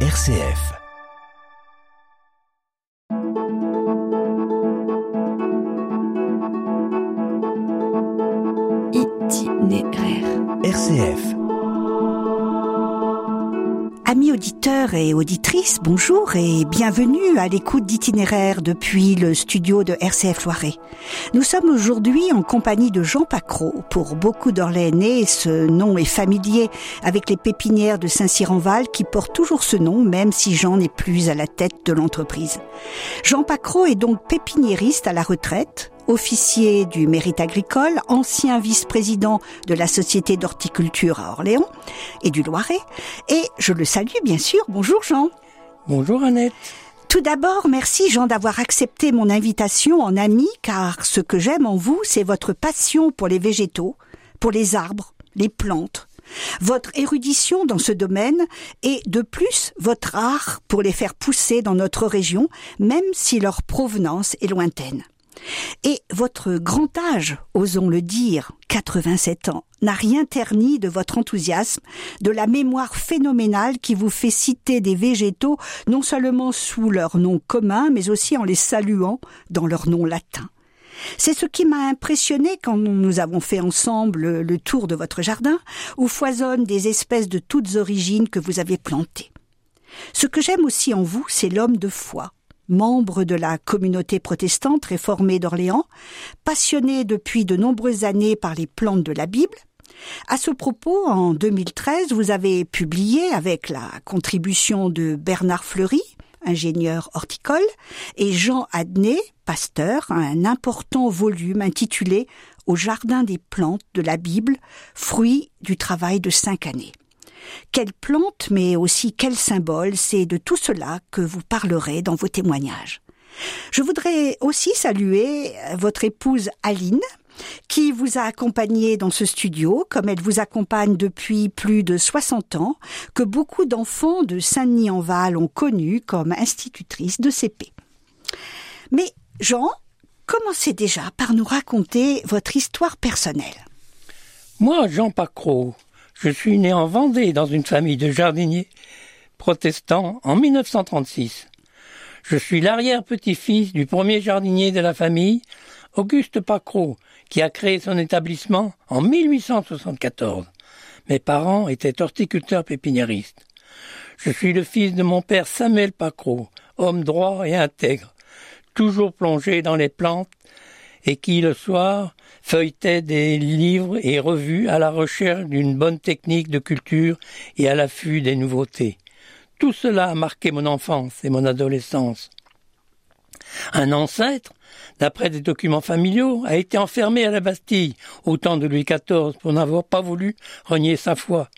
RCF. Auditeurs et auditrices, bonjour et bienvenue à l'écoute d'itinéraire depuis le studio de RCF Loiret. Nous sommes aujourd'hui en compagnie de Jean Pacro. Pour beaucoup d'Orléanais, ce nom est familier avec les pépinières de Saint-Cyr-en-Val qui portent toujours ce nom même si Jean n'est plus à la tête de l'entreprise. Jean Pacro est donc pépiniériste à la retraite, officier du mérite agricole, ancien vice-président de la Société d'horticulture à Orléans et du Loiret. Et je le salue bien sûr. Bonjour Jean. Bonjour Annette. Tout d'abord, merci Jean d'avoir accepté mon invitation en ami, car ce que j'aime en vous, c'est votre passion pour les végétaux, pour les arbres, les plantes, votre érudition dans ce domaine et de plus votre art pour les faire pousser dans notre région, même si leur provenance est lointaine. Et votre grand âge, osons le dire, 87 ans, n'a rien terni de votre enthousiasme, de la mémoire phénoménale qui vous fait citer des végétaux non seulement sous leur nom commun, mais aussi en les saluant dans leur nom latin. C'est ce qui m'a impressionné quand nous avons fait ensemble le tour de votre jardin, où foisonnent des espèces de toutes origines que vous avez plantées. Ce que j'aime aussi en vous, c'est l'homme de foi, membre de la communauté protestante réformée d'Orléans, passionné depuis de nombreuses années par les plantes de la Bible. À ce propos, en 2013, vous avez publié, avec la contribution de Bernard Fleury, ingénieur horticole, et Jean Adnet, pasteur, un important volume intitulé Au jardin des plantes de la Bible, fruit du travail de cinq années. Quelle plante, mais aussi quel symbole, c'est de tout cela que vous parlerez dans vos témoignages. Je voudrais aussi saluer votre épouse Aline, qui vous a accompagné dans ce studio, comme elle vous accompagne depuis plus de 60 ans, que beaucoup d'enfants de Saint-Denis-en-Val ont connu comme institutrice de CP. Mais Jean, commencez déjà par nous raconter votre histoire personnelle. Moi, Jean Pacro, je suis né en Vendée dans une famille de jardiniers protestants en 1936. Je suis l'arrière-petit-fils du premier jardinier de la famille, Auguste Pacro, qui a créé son établissement en 1874. Mes parents étaient horticulteurs pépiniéristes. Je suis le fils de mon père Samuel Pacro, homme droit et intègre, toujours plongé dans les plantes et qui, le soir, feuilletait des livres et revues à la recherche d'une bonne technique de culture et à l'affût des nouveautés. Tout cela a marqué mon enfance et mon adolescence. Un ancêtre, d'après des documents familiaux, a été enfermé à la Bastille au temps de Louis XIV pour n'avoir pas voulu renier sa foi.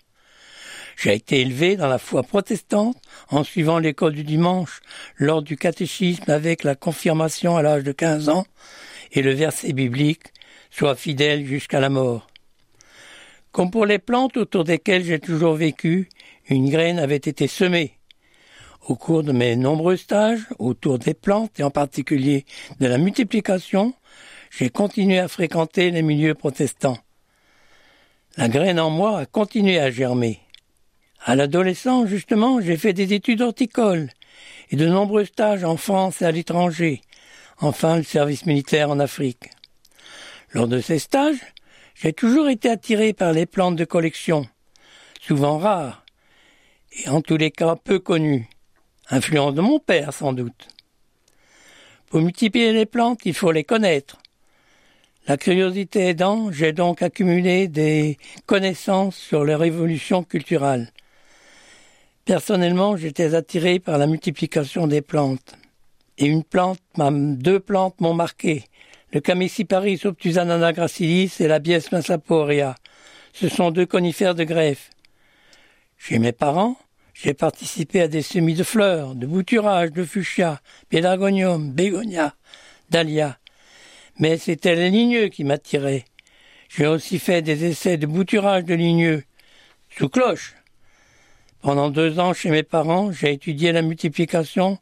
J'ai été élevé dans la foi protestante en suivant l'école du dimanche lors du catéchisme avec la confirmation à l'âge de 15 ans et le verset biblique Sois fidèle jusqu'à la mort. Comme pour les plantes autour desquelles j'ai toujours vécu, une graine avait été semée. Au cours de mes nombreux stages autour des plantes et en particulier de la multiplication, j'ai continué à fréquenter les milieux protestants. La graine en moi a continué à germer. À l'adolescence, justement, j'ai fait des études horticoles et de nombreux stages en France et à l'étranger, enfin le service militaire en Afrique. Lors de ces stages, j'ai toujours été attiré par les plantes de collection, souvent rares, et en tous les cas peu connues, influence de mon père sans doute. Pour multiplier les plantes, il faut les connaître. La curiosité aidant, j'ai donc accumulé des connaissances sur leur évolution culturelle. Personnellement, j'étais attiré par la multiplication des plantes et une plante, deux plantes m'ont marqué. Le Camiciparis obtusanana gracilis et la Bies massaporea. Ce sont deux conifères de greffe. Chez mes parents, j'ai participé à des semis de fleurs, de bouturage, de fuchsia, pélargonium, bégonia, dahlia. Mais c'était les ligneux qui m'attiraient. J'ai aussi fait des essais de bouturage de ligneux, sous cloche. Pendant deux ans chez mes parents, j'ai étudié la multiplication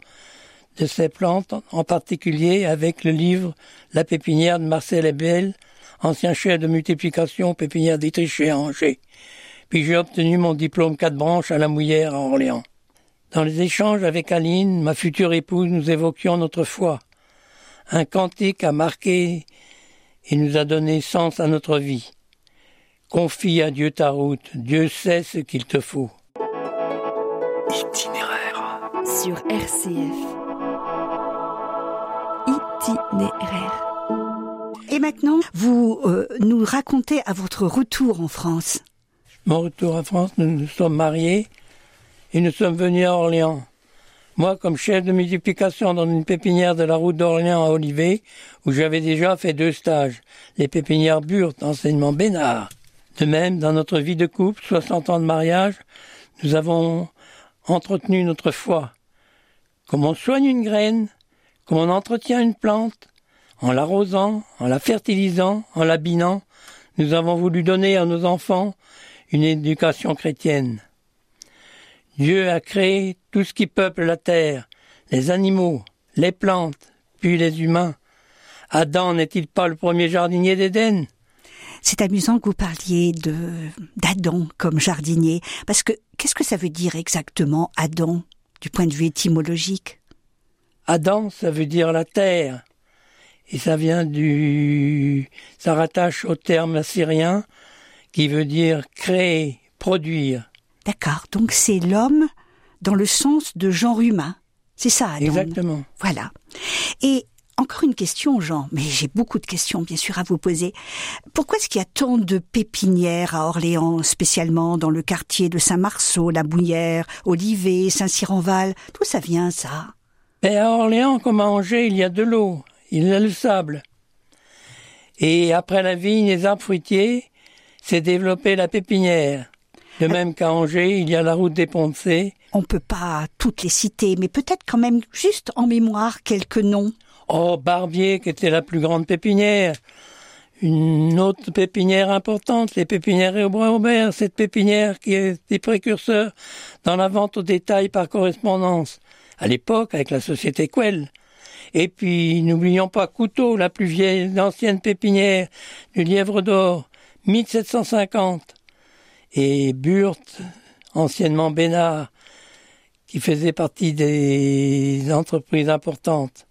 de ces plantes, en particulier avec le livre La pépinière de Marcel Ebel, ancien chef de multiplication pépinière d'Étriché à Angers. Puis j'ai obtenu mon diplôme quatre branches à la Mouillère à Orléans. Dans les échanges avec Aline, ma future épouse, nous évoquions notre foi. Un cantique a marqué et nous a donné sens à notre vie. Confie à Dieu ta route, Dieu sait ce qu'il te faut. Itinéraire. Sur RCF. Itinéraire. Et maintenant, vous euh, nous racontez à votre retour en France. Mon retour en France, nous nous sommes mariés et nous sommes venus à Orléans. Moi, comme chef de multiplication dans une pépinière de la route d'Orléans à Olivet, où j'avais déjà fait deux stages, les pépinières Burt, enseignement Bénard. De même, dans notre vie de couple, 60 ans de mariage, nous avons entretenu notre foi. Comme on soigne une graine, comme on entretient une plante, en l'arrosant, en la fertilisant, en l'habinant, nous avons voulu donner à nos enfants une éducation chrétienne. Dieu a créé tout ce qui peuple la terre, les animaux, les plantes, puis les humains. Adam n'est-il pas le premier jardinier d'Éden? C'est amusant que vous parliez d'Adam comme jardinier, parce que qu'est-ce que ça veut dire exactement Adam du point de vue étymologique? Adam, ça veut dire la terre, et ça vient du, ça rattache au terme assyrien qui veut dire créer, produire. D'accord, donc c'est l'homme dans le sens de genre humain. C'est ça, Adam. Exactement. Voilà. Et encore une question, Jean, mais j'ai beaucoup de questions bien sûr à vous poser. Pourquoi est-ce qu'il y a tant de pépinières à Orléans, spécialement dans le quartier de Saint-Marceau, La Bouillère, Olivet, Saint-Cyr-en-Val? D'où ça vient ça? Et à Orléans, comme à Angers, il y a de l'eau, il y a le sable. Et après la vigne, les arbres fruitiers, s'est développée la pépinière. De même qu'à Angers, il y a la route des Poncés. On peut pas toutes les citer, mais peut-être quand même juste en mémoire quelques noms. Oh, Barbier, qui était la plus grande pépinière. Une autre pépinière importante, les pépinières Aubert, cette pépinière qui est des précurseurs dans la vente au détail par correspondance. À l'époque, avec la société Quell. Et puis, n'oublions pas Couteau, la plus vieille, ancienne pépinière du Lièvre d'Or, 1750. Et Burt, anciennement Bénard, qui faisait partie des entreprises importantes.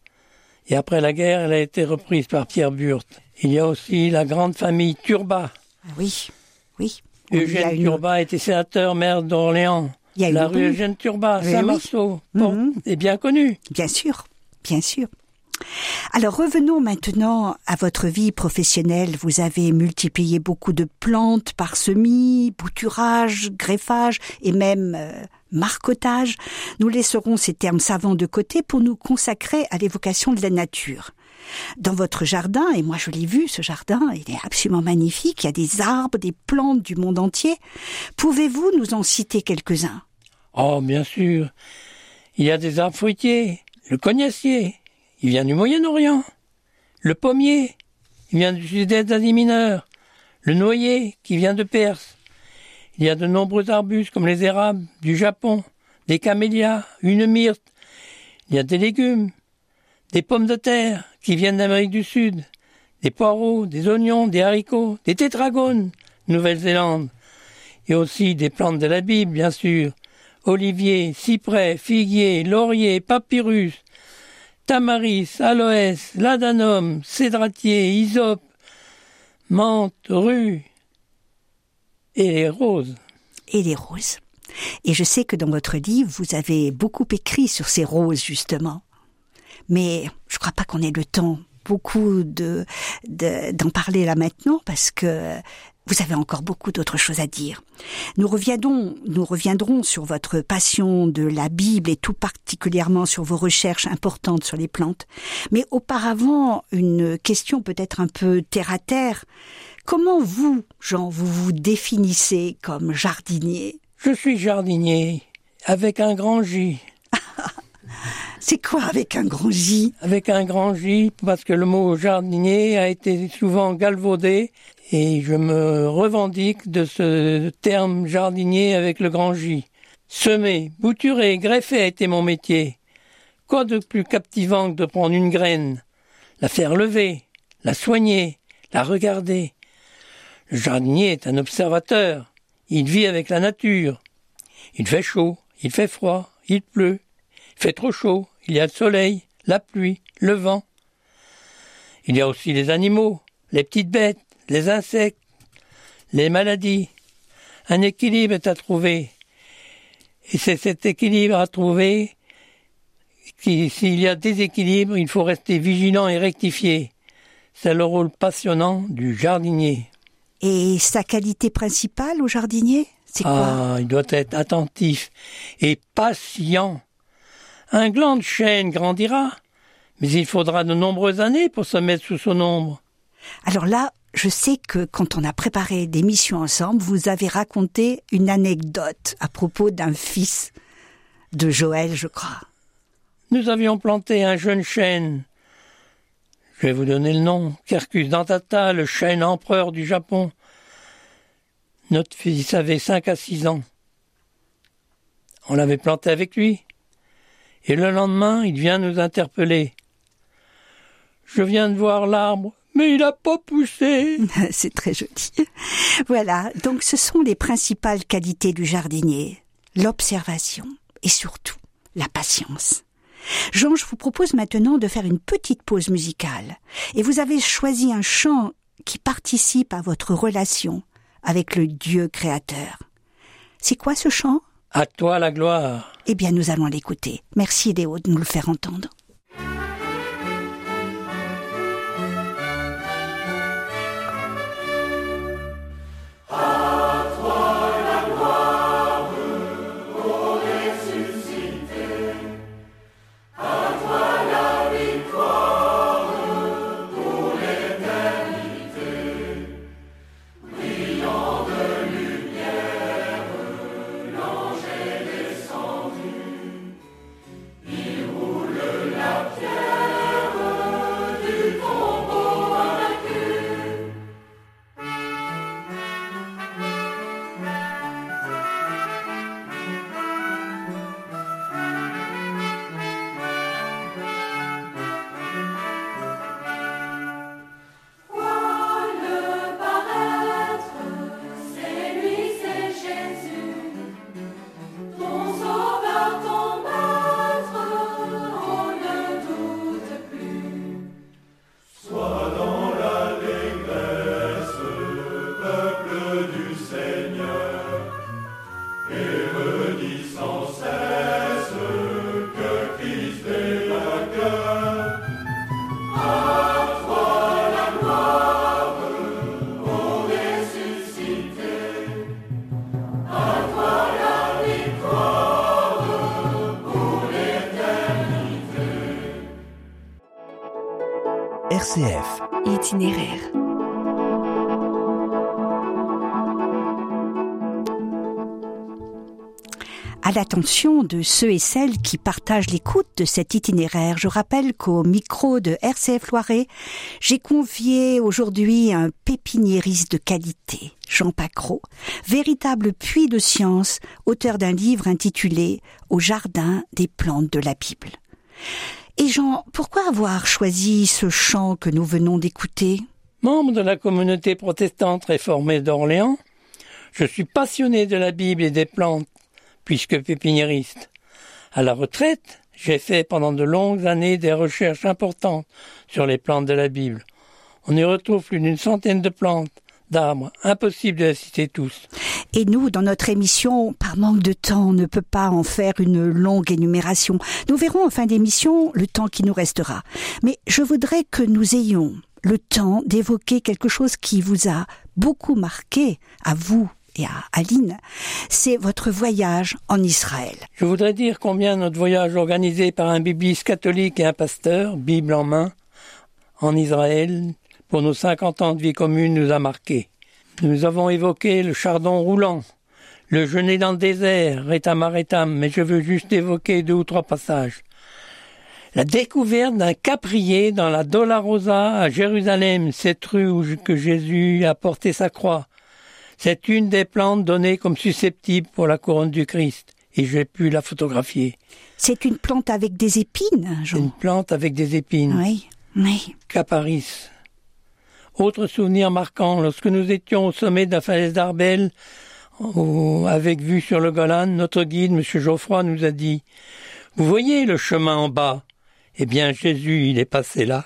Et après la guerre, elle a été reprise par Pierre Burt. Il y a aussi la grande famille Turbat. Ah oui, oui. Eugène une- Turbat était sénateur maire d'Orléans. Il y a une La rue. Eugène Turbat, Oui, Saint-Marceau, oui. bon, Mhm. est bien connue. Bien sûr, bien sûr. Alors revenons maintenant à votre vie professionnelle. Vous avez multiplié beaucoup de plantes par semis, bouturage, greffage et même euh, marcotage. Nous laisserons ces termes savants de côté pour nous consacrer à l'évocation de la nature. Dans votre jardin, et moi je l'ai vu, ce jardin, il est absolument magnifique, il y a des arbres, des plantes du monde entier. Pouvez-vous nous en citer quelques-uns? Oh, bien sûr. Il y a des arbres fruitiers. Le cognacier, il vient du Moyen-Orient. Le pommier, il vient du sud-est d'Asie mineure. Le noyer, qui vient de Perse. Il y a de nombreux arbustes comme les érables du Japon, des camélias, une myrte. Il y a des légumes, des pommes de terre qui viennent d'Amérique du Sud, des poireaux, des oignons, des haricots, des tétragones, Nouvelle-Zélande. Et aussi des plantes de la Bible, bien sûr. Olivier, cyprès, figuier, laurier, papyrus, tamaris, aloès, ladanum, cédratier, hysope, menthe, rue et les roses. et les roses. Et je sais que dans votre livre, vous avez beaucoup écrit sur ces roses, justement. Mais je crois pas qu'on ait le temps beaucoup de, de- d'en parler là maintenant parce que vous avez encore beaucoup d'autres choses à dire. Nous reviendrons, nous reviendrons sur votre passion de la Bible et tout particulièrement sur vos recherches importantes sur les plantes. Mais auparavant, une question peut-être un peu terre à terre. Comment vous, Jean, vous vous définissez comme jardinier? Je suis jardinier, avec un grand J. C'est quoi avec un grand J? Avec un grand J, parce que le mot jardinier a été souvent galvaudé, et je me revendique de ce terme jardinier avec le grand J. Semer, bouturer, greffer a été mon métier. Quoi de plus captivant que de prendre une graine, la faire lever, la soigner, la regarder? Le jardinier est un observateur. Il vit avec la nature. Il fait chaud, il fait froid, il pleut, il fait trop chaud, il y a le soleil, la pluie, le vent. Il y a aussi les animaux, les petites bêtes, les insectes, les maladies. Un équilibre est à trouver. Et c'est cet équilibre à trouver qui, s'il y a déséquilibre, il faut rester vigilant et rectifier. C'est le rôle passionnant du jardinier. Et sa qualité principale au jardinier, c'est quoi? Ah, il doit être attentif et patient. Un gland de chêne grandira, mais il faudra de nombreuses années pour se mettre sous son ombre. Alors là, je sais que quand on a préparé des missions ensemble, vous avez raconté une anecdote à propos d'un fils de Joël, je crois. Nous avions planté un jeune chêne. Je vais vous donner le nom. Quercus dentata, le chêne empereur du Japon. Notre fils avait cinq à six ans. On l'avait planté avec lui. Et le lendemain, il vient nous interpeller. Je viens de voir l'arbre, mais il n'a pas poussé. C'est très joli. Voilà, donc ce sont les principales qualités du jardinier. L'observation et surtout la patience. Jean, je vous propose maintenant de faire une petite pause musicale. Et vous avez choisi un chant qui participe à votre relation avec le Dieu créateur. C'est quoi ce chant? À toi la gloire. Eh bien, nous allons l'écouter. Merci Léo de nous le faire entendre. Itinéraire. À l'attention de ceux et celles qui partagent l'écoute de cet itinéraire, je rappelle qu'au micro de RCF Loiret, j'ai convié aujourd'hui un pépiniériste de qualité, Jean Pacro, véritable puits de science, auteur d'un livre intitulé Au jardin des plantes de la Bible. Et Jean, pourquoi avoir choisi ce chant que nous venons d'écouter? Membre de la communauté protestante réformée d'Orléans, je suis passionné de la Bible et des plantes, puisque pépiniériste. À la retraite, j'ai fait pendant de longues années des recherches importantes sur les plantes de la Bible. On y retrouve plus d'une centaine de plantes, d'arbres, impossible de les citer tous. Et nous, dans notre émission, par manque de temps, on ne peut pas en faire une longue énumération. Nous verrons en fin d'émission le temps qui nous restera. Mais je voudrais que nous ayons le temps d'évoquer quelque chose qui vous a beaucoup marqué, à vous et à Aline, c'est votre voyage en Israël. Je voudrais dire combien notre voyage organisé par un bibliste catholique et un pasteur, Bible en main, en Israël, pour nos 50 ans de vie commune, nous a marqué. Nous avons évoqué le chardon roulant, le jeûner dans le désert, rétam rétam, mais je veux juste évoquer deux ou trois passages. La découverte d'un caprier dans la Dolorosa à Jérusalem, cette rue où que Jésus a porté sa croix. C'est une des plantes données comme susceptible pour la couronne du Christ, et j'ai pu la photographier. C'est une plante avec des épines, Jean. Une plante avec des épines. Oui, oui. Caparis. Autre souvenir marquant, lorsque nous étions au sommet de la falaise d'Arbel, avec vue sur le Golan, notre guide, M. Geoffroy, nous a dit Vous voyez le chemin en bas Eh bien, Jésus, il est passé là.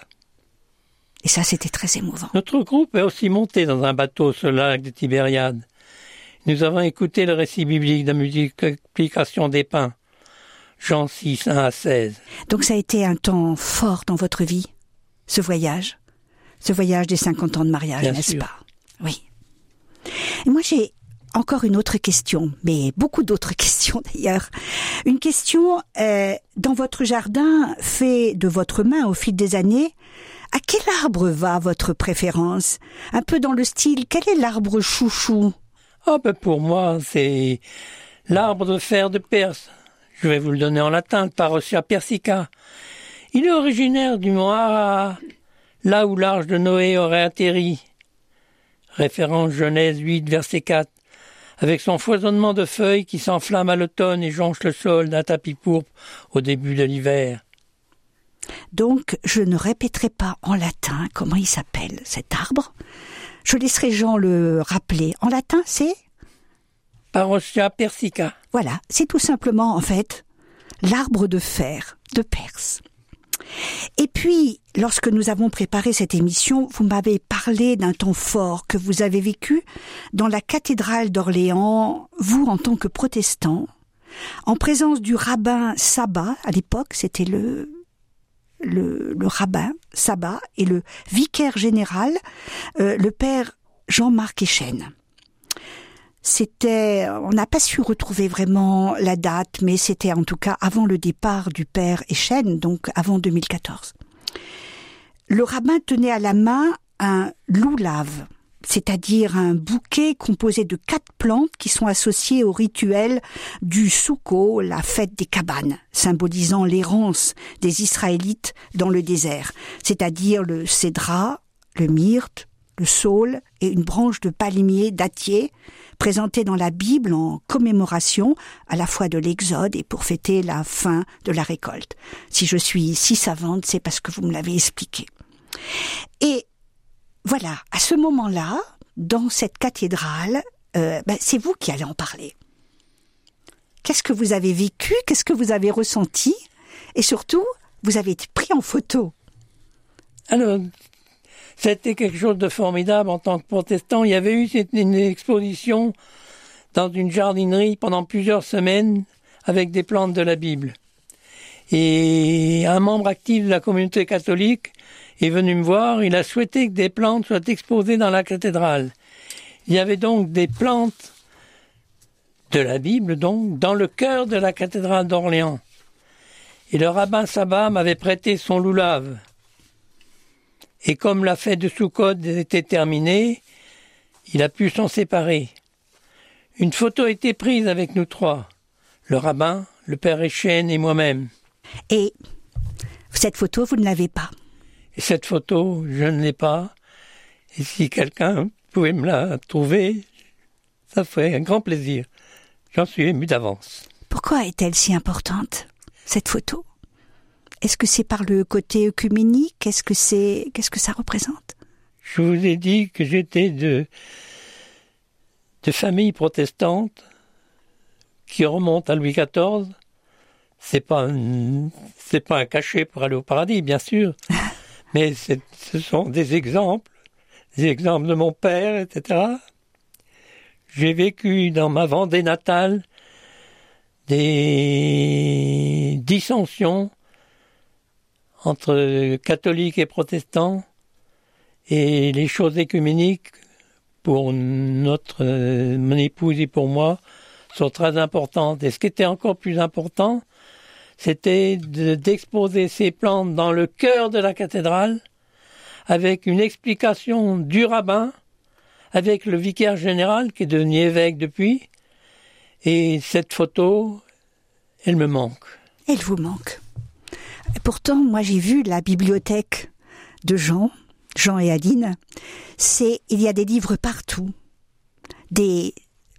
Et ça, c'était très émouvant. Notre groupe est aussi monté dans un bateau sur le lac de Tibériade. Nous avons écouté le récit biblique de la multiplication des pains. Jean 6, 1 à 16. Donc ça a été un temps fort dans votre vie, ce voyage? Ce voyage des 50 ans de mariage, n'est-ce pas? Oui. Et moi j'ai encore une autre question, mais beaucoup d'autres questions d'ailleurs. Une question, euh, dans votre jardin fait de votre main au fil des années, à quel arbre va votre préférence? Un peu dans le style, quel est l'arbre chouchou? Oh ben pour moi, c'est l'arbre de fer de Perse. Je vais vous le donner en latin, Parosia persica. Il est originaire du mont Ara, là où l'arche de Noé aurait atterri. Référence Genèse 8, verset 4 avec son foisonnement de feuilles qui s'enflamme à l'automne et jonche le sol d'un tapis pourpre au début de l'hiver. Donc, je ne répéterai pas en latin comment il s'appelle cet arbre. Je laisserai Jean le rappeler. En latin, c'est? Parosia persica. Voilà, c'est tout simplement, en fait, l'arbre de fer de Perse. Et puis, lorsque nous avons préparé cette émission, vous m'avez parlé d'un temps fort que vous avez vécu dans la cathédrale d'Orléans, vous en tant que protestant, en présence du rabbin Sabat, à l'époque c'était le, le, rabbin Sabat et le vicaire général, euh, le père Jean-Marc Echen. C'était, on n'a pas su retrouver vraiment la date, mais c'était en tout cas avant le départ du père Echen, donc avant 2014. Le rabbin tenait à la main un loulave, c'est-à-dire un bouquet composé de quatre plantes qui sont associées au rituel du Souko, la fête des cabanes, symbolisant l'errance des Israélites dans le désert, c'est-à-dire le cédra, le myrte, le saule et une branche de palmier dattier présenté dans la Bible en commémoration à la fois de l'Exode et pour fêter la fin de la récolte. Si je suis si savante, c'est parce que vous me l'avez expliqué. Et voilà, à ce moment-là, dans cette cathédrale, euh, ben, c'est vous qui allez en parler. Qu'est-ce que vous avez vécu? Qu'est-ce que vous avez ressenti? Et surtout, vous avez été pris en photo. Alors, c'était quelque chose de formidable en tant que protestant. Il y avait eu une exposition dans une jardinerie pendant plusieurs semaines avec des plantes de la Bible. Et un membre actif de la communauté catholique est venu me voir. Il a souhaité que des plantes soient exposées dans la cathédrale. Il y avait donc des plantes de la Bible, donc, dans le cœur de la cathédrale d'Orléans. Et le rabbin Sabat m'avait prêté son loulave. Et comme la fête de Soukhot était terminée, il a pu s'en séparer. Une photo a été prise avec nous trois, le rabbin, le père Echen et moi-même. Et cette photo, vous ne l'avez pas? Et cette photo, je ne l'ai pas. Et si quelqu'un pouvait me la trouver, ça ferait un grand plaisir. J'en suis ému d'avance. Pourquoi est-elle si importante, cette photo? Est-ce que c'est par le côté œcuménique? Qu'est-ce que c'est? Qu'est-ce que ça représente? Je vous ai dit que j'étais de de famille protestante qui remonte à Louis XIV. C'est pas c'est pas un cachet pour aller au paradis, bien sûr, mais ce sont des exemples, des exemples de mon père, etc. J'ai vécu dans ma Vendée natale des dissensions entre catholiques et protestants et les choses écuméniques pour notre mon épouse et pour moi sont très importantes. Et ce qui était encore plus important, c'était d'exposer ces plantes dans le cœur de la cathédrale avec une explication du rabbin, avec le vicaire général qui est devenu évêque depuis. Et cette photo, elle me manque. Elle vous manque. Pourtant, moi j'ai vu la bibliothèque de Jean, Jean et Aline. C'est, il y a des livres partout. Des,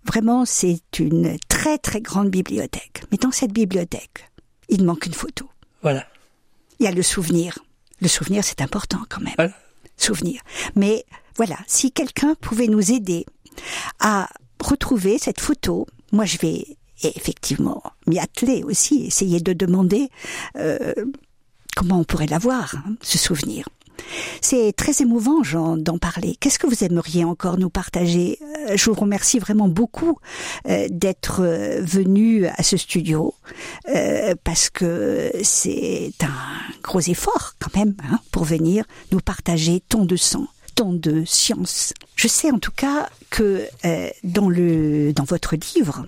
vraiment, c'est une très très grande bibliothèque. Mais dans cette bibliothèque, il manque une photo. Voilà. Il y a le souvenir. Le souvenir, c'est important quand même. Souvenir. Mais voilà, si quelqu'un pouvait nous aider à retrouver cette photo. Moi, je vais effectivement m'y atteler aussi, essayer de demander euh, comment on pourrait l'avoir, hein, ce souvenir. C'est très émouvant, Jean, d'en parler. Qu'est-ce que vous aimeriez encore nous partager? Euh, Je vous remercie vraiment beaucoup euh, d'être euh, venu à ce studio parce que c'est un gros effort quand même hein, pour venir nous partager tant de sang tant de science. Je sais en tout cas que dans le dans votre livre,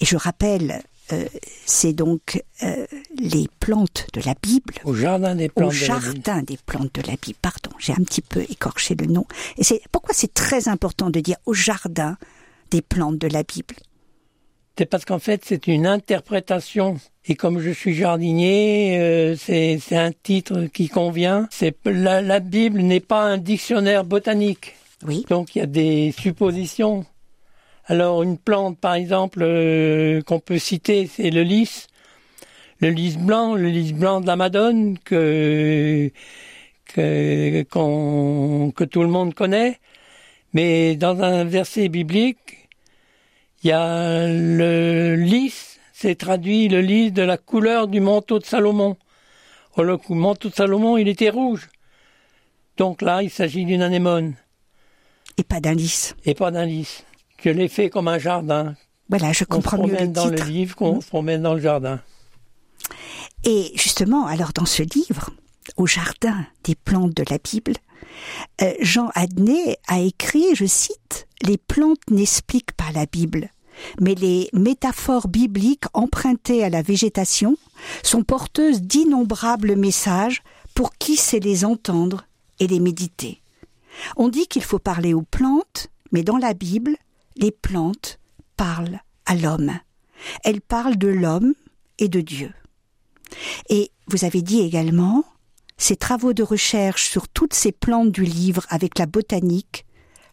et je rappelle euh, c'est donc euh, les plantes de la Bible. Au jardin des plantes. Au jardin des plantes de la Bible. Pardon, j'ai un petit peu écorché le nom. Et c'est pourquoi c'est très important de dire au jardin des plantes de la Bible? C'est parce qu'en fait c'est une interprétation. Et comme je suis jardinier, euh, c'est un titre qui convient. C'est la, la Bible n'est pas un dictionnaire botanique. Oui. Donc il y a des suppositions alors une plante, par exemple, euh, qu'on peut citer, c'est le lys. Le lys blanc, le lys blanc de la Madone que que, que tout le monde connaît. Mais dans un verset biblique, il y a le lys, c'est traduit le lys de la couleur du manteau de Salomon. Oh, le manteau de Salomon, il était rouge. Donc là, il s'agit d'une anémone. Et pas d'un lys. Et pas d'un lys. Je l'ai fait comme un jardin. Voilà, je comprends on mieux le dans le livre qu'on mmh. se promène dans le jardin. Et justement, alors dans ce livre, au jardin des plantes de la Bible, euh, Jean Adnet a écrit, je cite, Les plantes n'expliquent pas la Bible, mais les métaphores bibliques empruntées à la végétation sont porteuses d'innombrables messages pour qui sait les entendre et les méditer. On dit qu'il faut parler aux plantes, mais dans la Bible, les plantes parlent à l'homme. Elles parlent de l'homme et de Dieu. Et vous avez dit également, ces travaux de recherche sur toutes ces plantes du livre avec la botanique,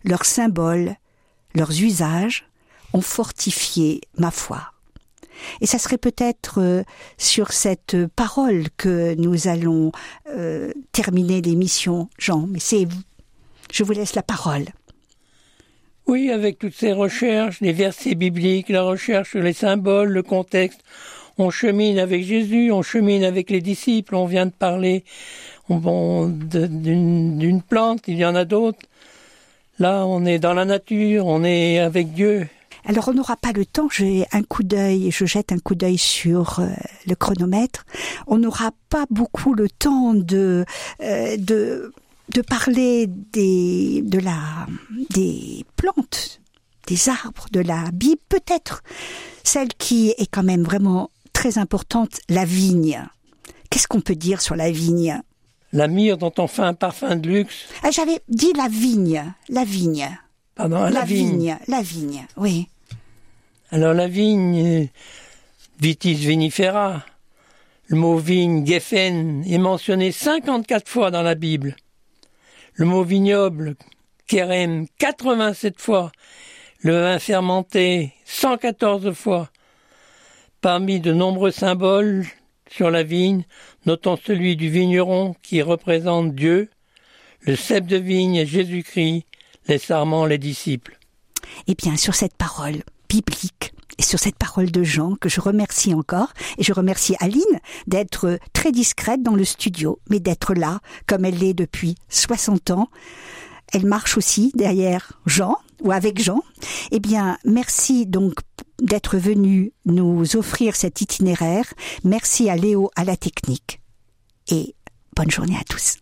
leurs symboles, leurs usages, ont fortifié ma foi. Et ça serait peut-être euh, sur cette parole que nous allons euh, terminer l'émission, Jean, mais c'est vous. Je vous laisse la parole. Oui, avec toutes ces recherches, les versets bibliques, la recherche sur les symboles, le contexte, on chemine avec Jésus, on chemine avec les disciples, on vient de parler d'une plante, il y en a d'autres. Là, on est dans la nature, on est avec Dieu. Alors, on n'aura pas le temps. J'ai un coup d'œil, je jette un coup d'œil sur euh, le chronomètre. On n'aura pas beaucoup le temps de euh, de de parler des, de la, des plantes, des arbres, de la Bible, peut-être celle qui est quand même vraiment très importante, la vigne. Qu'est-ce qu'on peut dire sur la vigne? La myrrhe dont on fait un parfum de luxe. Ah, j'avais dit la vigne, la vigne. Pardon, la, vigne. La vigne, oui. Alors la vigne, vitis vinifera, le mot vigne, geffen, est mentionné 54 fois dans la Bible le mot vignoble, kerem, 87 fois, le vin fermenté, 114 fois. Parmi de nombreux symboles sur la vigne, notons celui du vigneron qui représente Dieu, le cep de vigne Jésus-Christ, les sarments les disciples. Et bien, sur cette parole biblique, et sur cette parole de Jean que je remercie encore, et je remercie Aline d'être très discrète dans le studio, mais d'être là comme elle l'est depuis 60 ans. Elle marche aussi derrière Jean ou avec Jean. Eh bien, merci donc d'être venu nous offrir cet itinéraire. Merci à Léo à la technique. Et bonne journée à tous.